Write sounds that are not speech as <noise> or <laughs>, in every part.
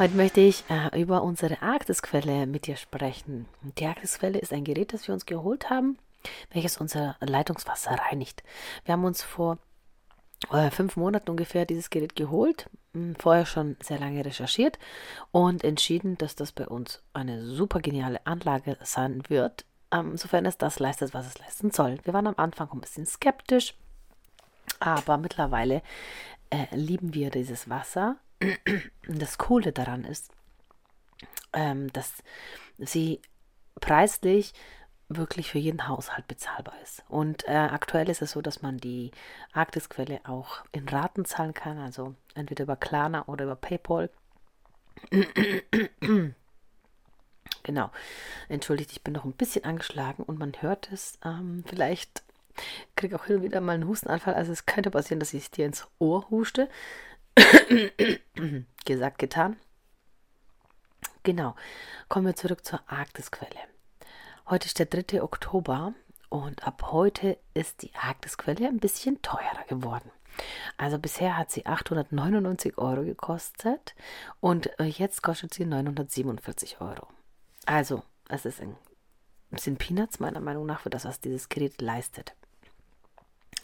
Heute möchte ich äh, über unsere Arktisquelle mit dir sprechen. Die Arktisquelle ist ein Gerät, das wir uns geholt haben, welches unser Leitungswasser reinigt. Wir haben uns vor äh, fünf Monaten ungefähr dieses Gerät geholt, hm, vorher schon sehr lange recherchiert und entschieden, dass das bei uns eine super geniale Anlage sein wird, ähm, sofern es das leistet, was es leisten soll. Wir waren am Anfang ein bisschen skeptisch, aber mittlerweile äh, lieben wir dieses Wasser das Coole daran ist, ähm, dass sie preislich wirklich für jeden Haushalt bezahlbar ist. Und äh, aktuell ist es so, dass man die Arktisquelle auch in Raten zahlen kann, also entweder über Klarna oder über PayPal. <clears throat> genau. Entschuldigt, ich bin noch ein bisschen angeschlagen und man hört es. Ähm, vielleicht kriege ich auch hin und wieder mal einen Hustenanfall. Also es könnte passieren, dass ich dir ins Ohr huste. <coughs> Gesagt, getan. Genau. Kommen wir zurück zur Arktisquelle. Heute ist der 3. Oktober und ab heute ist die Arktisquelle ein bisschen teurer geworden. Also bisher hat sie 899 Euro gekostet und äh, jetzt kostet sie 947 Euro. Also, es ist ein, sind Peanuts meiner Meinung nach für das, was dieses Gerät leistet.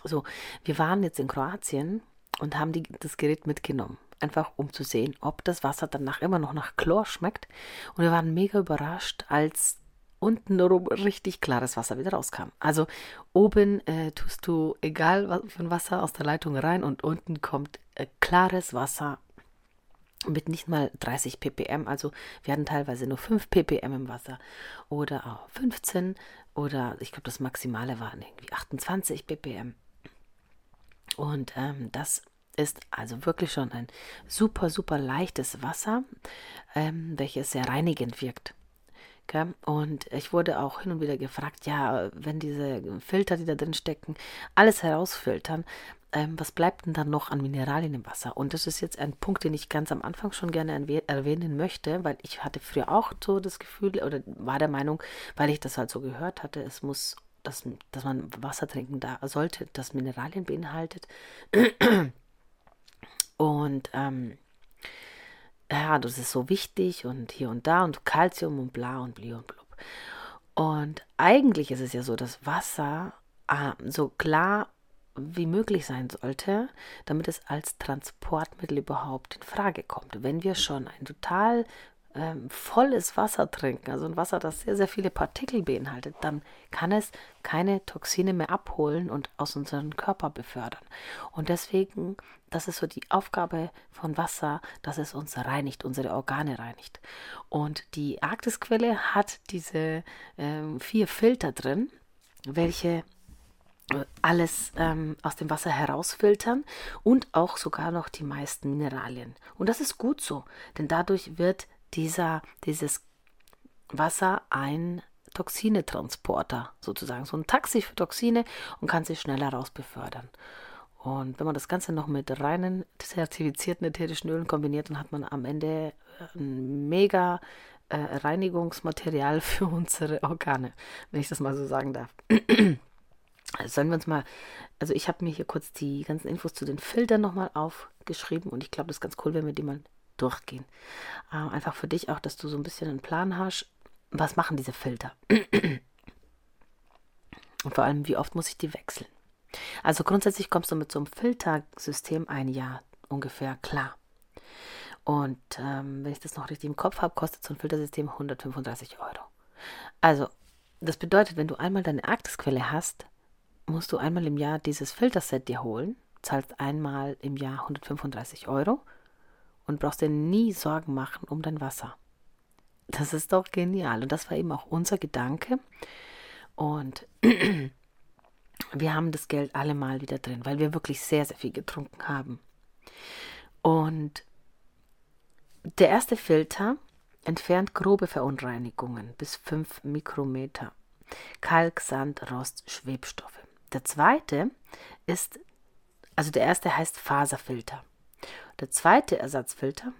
So, wir waren jetzt in Kroatien und haben die, das Gerät mitgenommen. Einfach um zu sehen, ob das Wasser danach immer noch nach Chlor schmeckt. Und wir waren mega überrascht, als unten richtig klares Wasser wieder rauskam. Also oben äh, tust du egal was für ein Wasser aus der Leitung rein und unten kommt äh, klares Wasser mit nicht mal 30 ppm. Also wir hatten teilweise nur 5 ppm im Wasser oder auch 15 oder ich glaube das Maximale waren irgendwie 28 ppm. Und ähm, das ist also wirklich schon ein super, super leichtes Wasser, ähm, welches sehr reinigend wirkt. Okay? Und ich wurde auch hin und wieder gefragt, ja, wenn diese Filter, die da drin stecken, alles herausfiltern, ähm, was bleibt denn dann noch an Mineralien im Wasser? Und das ist jetzt ein Punkt, den ich ganz am Anfang schon gerne erwähnen möchte, weil ich hatte früher auch so das Gefühl oder war der Meinung, weil ich das halt so gehört hatte, es muss dass, dass man Wasser trinken da sollte, das Mineralien beinhaltet. Und ähm, ja, das ist so wichtig und hier und da und Kalzium und bla und bli und blub. Und eigentlich ist es ja so, dass Wasser äh, so klar wie möglich sein sollte, damit es als Transportmittel überhaupt in Frage kommt. Wenn wir schon ein total ähm, volles Wasser trinken, also ein Wasser, das sehr, sehr viele Partikel beinhaltet, dann kann es keine Toxine mehr abholen und aus unserem Körper befördern. Und deswegen, das ist so die Aufgabe von Wasser, dass es uns reinigt, unsere Organe reinigt. Und die Arktisquelle hat diese ähm, vier Filter drin, welche äh, alles ähm, aus dem Wasser herausfiltern und auch sogar noch die meisten Mineralien. Und das ist gut so, denn dadurch wird dieser, dieses Wasser ein Toxinetransporter sozusagen, so ein Taxi für Toxine und kann sie schneller raus befördern. Und wenn man das Ganze noch mit reinen zertifizierten ätherischen Ölen kombiniert, dann hat man am Ende äh, ein mega äh, Reinigungsmaterial für unsere Organe, wenn ich das mal so sagen darf. Also sollen wir uns mal, also ich habe mir hier kurz die ganzen Infos zu den Filtern nochmal aufgeschrieben und ich glaube, das ist ganz cool, wenn wir die mal durchgehen. Äh, einfach für dich auch, dass du so ein bisschen einen Plan hast, was machen diese Filter? <clears throat> Und vor allem, wie oft muss ich die wechseln? Also grundsätzlich kommst du mit so einem Filtersystem ein Jahr ungefähr klar. Und ähm, wenn ich das noch richtig im Kopf habe, kostet so ein Filtersystem 135 Euro. Also, das bedeutet, wenn du einmal deine Arktisquelle hast, musst du einmal im Jahr dieses Filterset dir holen, zahlst einmal im Jahr 135 Euro und brauchst dir nie Sorgen machen um dein Wasser. Das ist doch genial. Und das war eben auch unser Gedanke. Und <clears throat> wir haben das Geld allemal wieder drin, weil wir wirklich sehr, sehr viel getrunken haben. Und der erste Filter entfernt grobe Verunreinigungen bis 5 Mikrometer. Kalk, Sand, Rost, Schwebstoffe. Der zweite ist, also der erste heißt Faserfilter. Der zweite Ersatzfilter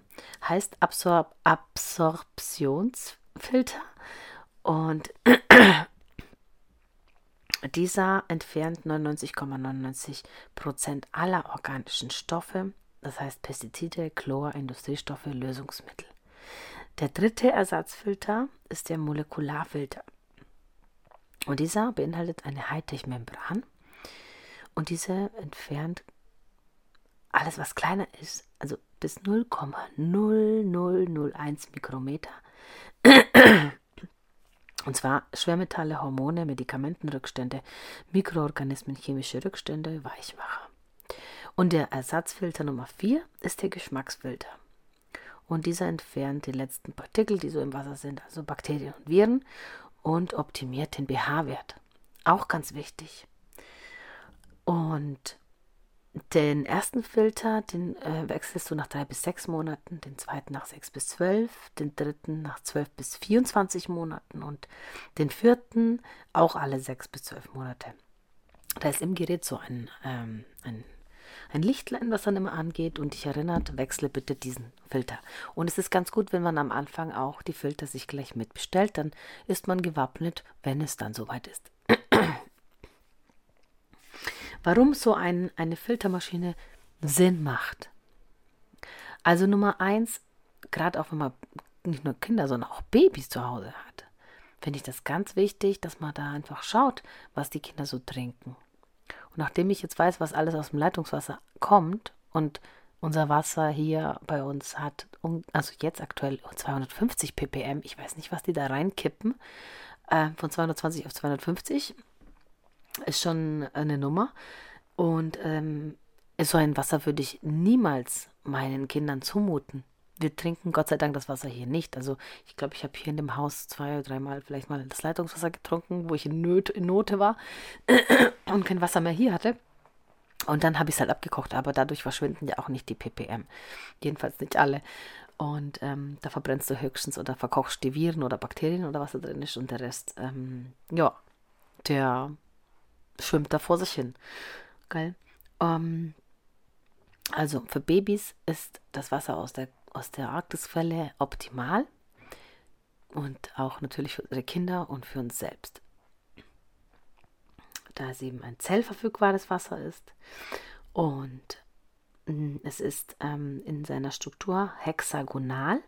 heißt Absor Absorptionsfilter und <clears throat> dieser entfernt 99,99% ,99 aller organischen Stoffe, das heißt Pestizide, Chlor, Industriestoffe, Lösungsmittel. Der dritte Ersatzfilter ist der Molekularfilter. Und dieser beinhaltet eine Hightech-Membran und diese entfernt alles, was kleiner ist, also bis 0,0001 Mikrometer. Und zwar Schwermetalle, Hormone, Medikamentenrückstände, Mikroorganismen, chemische Rückstände, Weichmacher. Und der Ersatzfilter Nummer 4 ist der Geschmacksfilter. Und dieser entfernt die letzten Partikel, die so im Wasser sind, also Bakterien und Viren, und optimiert den pH-Wert. Auch ganz wichtig. Und den ersten Filter, den äh, wechselst du nach drei bis sechs Monaten, den zweiten nach sechs bis zwölf, den dritten nach zwölf bis 24 Monaten und den vierten auch alle sechs bis zwölf Monate. Da ist im Gerät so ein, ähm, ein, ein Lichtlein, was dann immer angeht und dich erinnert, wechsle bitte diesen Filter. Und es ist ganz gut, wenn man am Anfang auch die Filter sich gleich mitbestellt, dann ist man gewappnet, wenn es dann soweit ist warum so ein, eine Filtermaschine Sinn macht. Also Nummer eins, gerade auch wenn man nicht nur Kinder, sondern auch Babys zu Hause hat, finde ich das ganz wichtig, dass man da einfach schaut, was die Kinder so trinken. Und nachdem ich jetzt weiß, was alles aus dem Leitungswasser kommt und unser Wasser hier bei uns hat, also jetzt aktuell 250 ppm, ich weiß nicht, was die da reinkippen, äh, von 220 auf 250, ist schon eine Nummer. Und ähm, so ein Wasser würde ich niemals meinen Kindern zumuten. Wir trinken Gott sei Dank das Wasser hier nicht. Also ich glaube, ich habe hier in dem Haus zwei oder dreimal vielleicht mal das Leitungswasser getrunken, wo ich in, Not, in Note war <clears throat> und kein Wasser mehr hier hatte. Und dann habe ich es halt abgekocht, aber dadurch verschwinden ja auch nicht die ppm. Jedenfalls nicht alle. Und ähm, da verbrennst du höchstens oder verkochst die Viren oder Bakterien oder was da drin ist und der Rest, ähm, ja, der schwimmt da vor sich hin. Geil. Ähm, also für Babys ist das Wasser aus der, aus der Arktisquelle optimal. Und auch natürlich für unsere Kinder und für uns selbst. Da es eben ein zellverfügbares Wasser ist. Und mm, es ist ähm, in seiner Struktur hexagonal.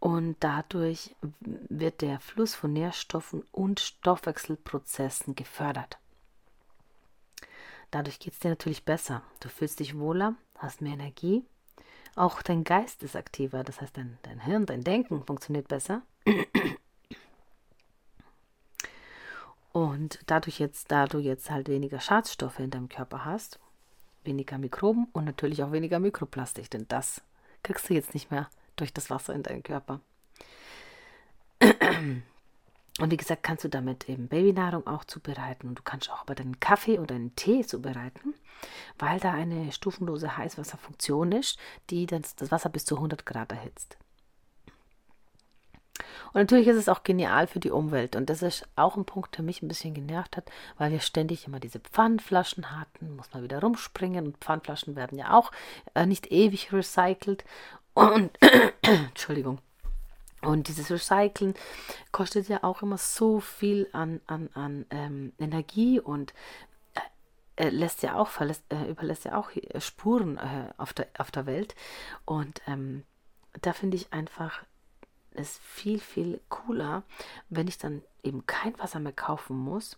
Und dadurch wird der Fluss von Nährstoffen und Stoffwechselprozessen gefördert. Dadurch geht es dir natürlich besser. Du fühlst dich wohler, hast mehr Energie. Auch dein Geist ist aktiver, das heißt, dein, dein Hirn, dein Denken funktioniert besser. Und dadurch jetzt, da du jetzt halt weniger Schadstoffe in deinem Körper hast, weniger Mikroben und natürlich auch weniger Mikroplastik, denn das kriegst du jetzt nicht mehr durch das Wasser in deinen Körper. <clears throat> Und wie gesagt, kannst du damit eben Babynahrung auch zubereiten. Und du kannst auch aber deinen Kaffee oder deinen Tee zubereiten, weil da eine stufenlose Heißwasserfunktion ist, die das, das Wasser bis zu 100 Grad erhitzt. Und natürlich ist es auch genial für die Umwelt. Und das ist auch ein Punkt, der mich ein bisschen genervt hat, weil wir ständig immer diese Pfandflaschen hatten, muss man wieder rumspringen. Und Pfandflaschen werden ja auch äh, nicht ewig recycelt. Und, <coughs> Entschuldigung. Und dieses Recyceln kostet ja auch immer so viel an, an, an ähm, Energie und äh, lässt ja auch, verlässt, äh, überlässt ja auch äh, Spuren äh, auf, der, auf der Welt. Und ähm, da finde ich einfach es viel, viel cooler, wenn ich dann eben kein Wasser mehr kaufen muss,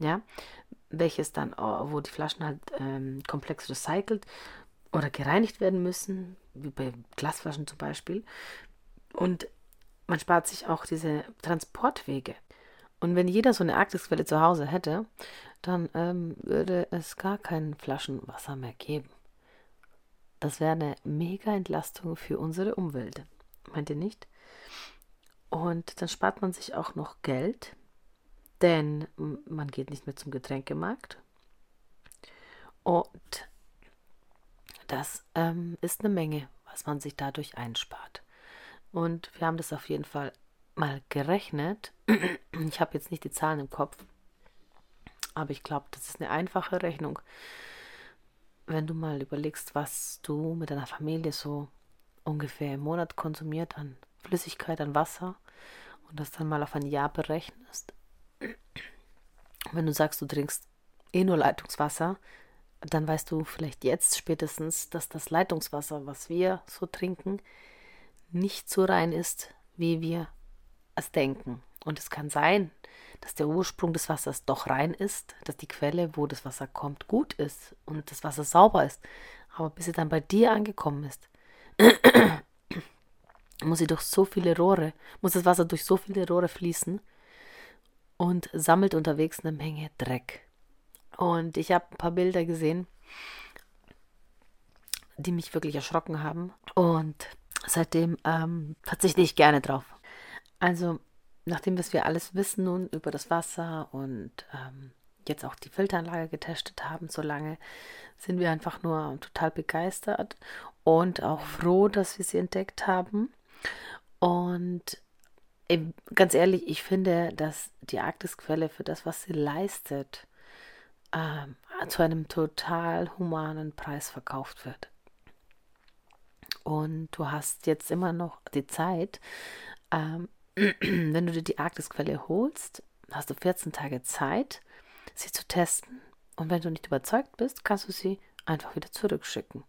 ja, welches dann, oh, wo die Flaschen halt ähm, komplex recycelt oder gereinigt werden müssen, wie bei Glasflaschen zum Beispiel. Und man spart sich auch diese Transportwege. Und wenn jeder so eine Arktisquelle zu Hause hätte, dann ähm, würde es gar kein Flaschenwasser mehr geben. Das wäre eine mega Entlastung für unsere Umwelt. Meint ihr nicht? Und dann spart man sich auch noch Geld. denn man geht nicht mehr zum Getränkemarkt. Und das ähm, ist eine Menge, was man sich dadurch einspart. Und wir haben das auf jeden Fall mal gerechnet. <clears throat> Ich habe jetzt nicht die Zahlen im Kopf, aber ich glaube, das ist eine einfache Rechnung. Wenn du mal überlegst, was du mit deiner Familie so ungefähr im Monat konsumiert an Flüssigkeit, an Wasser und das dann mal auf ein Jahr berechnest. <clears throat> Wenn du sagst, du trinkst eh nur Leitungswasser, dann weißt du vielleicht jetzt spätestens, dass das Leitungswasser, was wir so trinken, nicht so rein ist, wie wir es denken. Und es kann sein, dass der Ursprung des Wassers doch rein ist, dass die Quelle, wo das Wasser kommt, gut ist und das Wasser sauber ist. Aber bis sie dann bei dir angekommen ist, <clears throat> muss sie durch so viele Rohre, muss das Wasser durch so viele Rohre fließen und sammelt unterwegs eine Menge Dreck. Und ich habe ein paar Bilder gesehen, die mich wirklich erschrocken haben. Und seitdem ähm, verzichte ich gerne drauf. Also, nachdem wir alles wissen nun über das Wasser und ähm, jetzt auch die Filteranlage getestet haben, so lange, sind wir einfach nur total begeistert und auch froh, dass wir sie entdeckt haben. Und ganz ehrlich, ich finde, dass die Arktisquelle für das, was sie leistet, ähm, zu einem total humanen Preis verkauft wird. Und du hast jetzt immer noch die Zeit, ähm, <clears throat> wenn du dir die Arktisquelle holst, hast du 14 Tage Zeit, sie zu testen. Und wenn du nicht überzeugt bist, kannst du sie einfach wieder zurückschicken.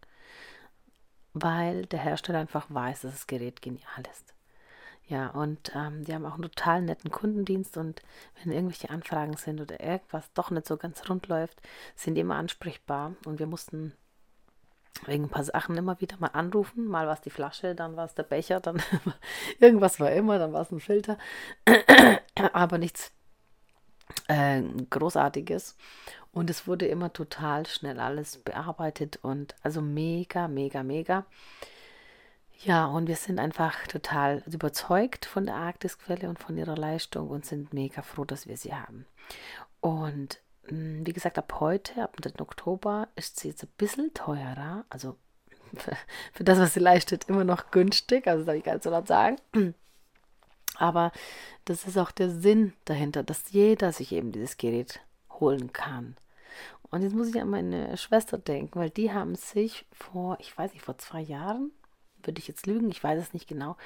Weil der Hersteller einfach weiß, dass das Gerät genial ist. Ja, und ähm, die haben auch einen total netten Kundendienst und wenn irgendwelche Anfragen sind oder irgendwas doch nicht so ganz rund läuft, sind die immer ansprechbar. Und wir mussten wegen ein paar Sachen immer wieder mal anrufen. Mal war es die Flasche, dann war es der Becher, dann <laughs> irgendwas war immer, dann war es ein Filter. <clears throat> Aber nichts äh, Großartiges. Und es wurde immer total schnell alles bearbeitet und also mega, mega, mega. Ja, und wir sind einfach total überzeugt von der Arktisquelle und von ihrer Leistung und sind mega froh, dass wir sie haben. Und hm, wie gesagt, ab heute, ab dem 3. Oktober, ist sie jetzt ein bisschen teurer. Also für, <laughs> für das, was sie leistet, immer noch günstig. Also, das darf ich gar nicht so laut sagen. <clears throat> Aber das ist auch der Sinn dahinter, dass jeder sich eben dieses Gerät holen kann. Und jetzt muss ich an meine Schwester denken, weil die haben sich vor, ich weiß nicht, vor zwei Jahren würde ich jetzt lügen, ich weiß es nicht genau.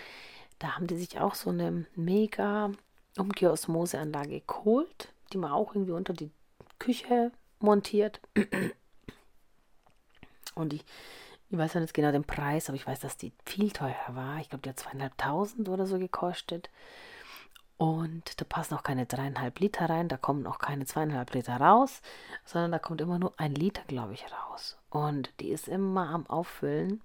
Da haben die sich auch so eine mega Umkehrosmoseanlage geholt, die man auch irgendwie unter die Küche montiert. Und ich, ich weiß nicht genau den Preis, aber ich weiß, dass die viel teurer war. Ich glaube, die hat zweieinhalbtausend oder so gekostet. Und da passen auch keine dreieinhalb Liter rein, da kommen auch keine zweieinhalb Liter raus, sondern da kommt immer nur ein Liter, glaube ich, raus. Und die ist immer am Auffüllen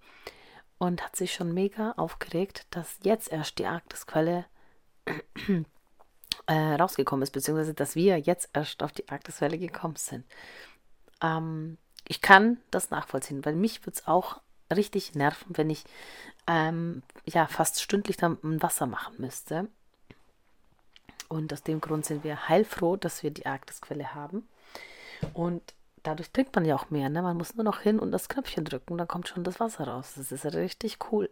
und hat sich schon mega aufgeregt, dass jetzt erst die Arktisquelle <clears throat> äh, rausgekommen ist, beziehungsweise dass wir jetzt erst auf die Arktisquelle gekommen sind. Ähm, ich kann das nachvollziehen, weil mich würde es auch richtig nerven, wenn ich ähm, ja fast stündlich dann Wasser machen müsste. Und aus dem Grund sind wir heilfroh, dass wir die Arktisquelle haben. Und dadurch trinkt man ja auch mehr. Ne? Man muss nur noch hin und das Knöpfchen drücken, dann kommt schon das Wasser raus. Das ist richtig cool.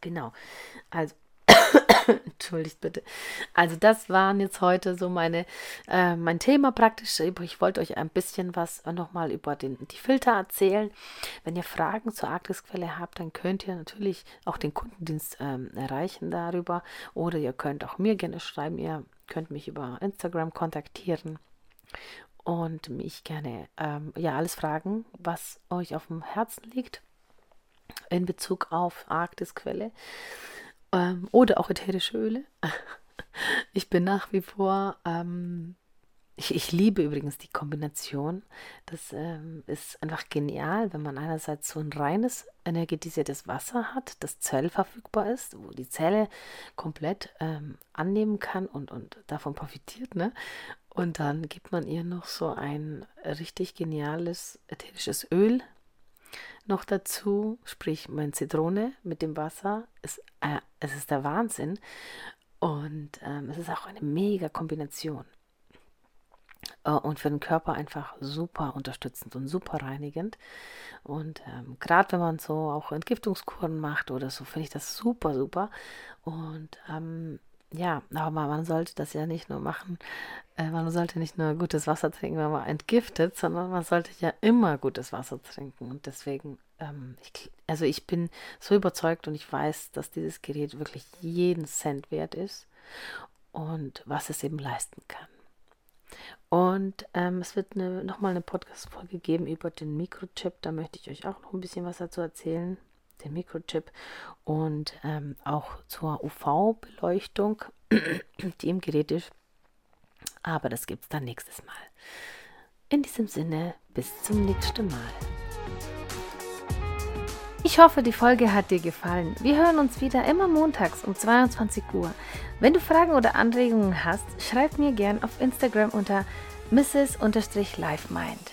Genau. Also, <coughs> entschuldigt bitte. Also das waren jetzt heute so meine, äh, mein Thema praktisch. Ich wollte euch ein bisschen was nochmal über den, die Filter erzählen. Wenn ihr Fragen zur Arktisquelle habt, dann könnt ihr natürlich auch den Kundendienst ähm, erreichen darüber. Oder ihr könnt auch mir gerne schreiben. Ihr könnt mich über Instagram kontaktieren und mich gerne ähm, ja alles fragen, was euch auf dem Herzen liegt in Bezug auf Arktisquelle ähm, oder auch ätherische Öle. <laughs> ich bin nach wie vor ähm, ich, ich, liebe übrigens die Kombination. Das ähm, ist einfach genial, wenn man einerseits so ein reines, energetisiertes Wasser hat, das zellverfügbar ist, wo die Zelle komplett ähm, annehmen kann und, und davon profitiert. Ne? Und dann gibt man ihr noch so ein richtig geniales ätherisches Öl noch dazu, sprich meine Zitrone mit dem Wasser. Ist, äh, es ist der Wahnsinn. Und ähm, es ist auch eine mega Kombination. Äh, und für den Körper einfach super unterstützend und super reinigend. Und ähm, gerade wenn man so auch Entgiftungskuren macht oder so, finde ich das super, super. Und ähm, ja, aber man sollte das ja nicht nur machen, äh, man sollte nicht nur gutes Wasser trinken, wenn man entgiftet, sondern man sollte ja immer gutes Wasser trinken. Und deswegen, ähm, ich, also ich bin so überzeugt und ich weiß, dass dieses Gerät wirklich jeden Cent wert ist und was es eben leisten kann. Und ähm, es wird eine, nochmal eine Podcast-Folge geben über den Mikrochip. Da möchte ich euch auch noch ein bisschen was dazu erzählen. Den Mikrochip und ähm, auch zur UV-Beleuchtung, <clears throat> die im Gerät ist. Aber das gibt es dann nächstes Mal. In diesem Sinne, bis zum nächsten Mal. Ich hoffe, die Folge hat dir gefallen. Wir hören uns wieder immer montags um 22 Uhr. Wenn du Fragen oder Anregungen hast, schreib mir gern auf Instagram unter mrs-livemind.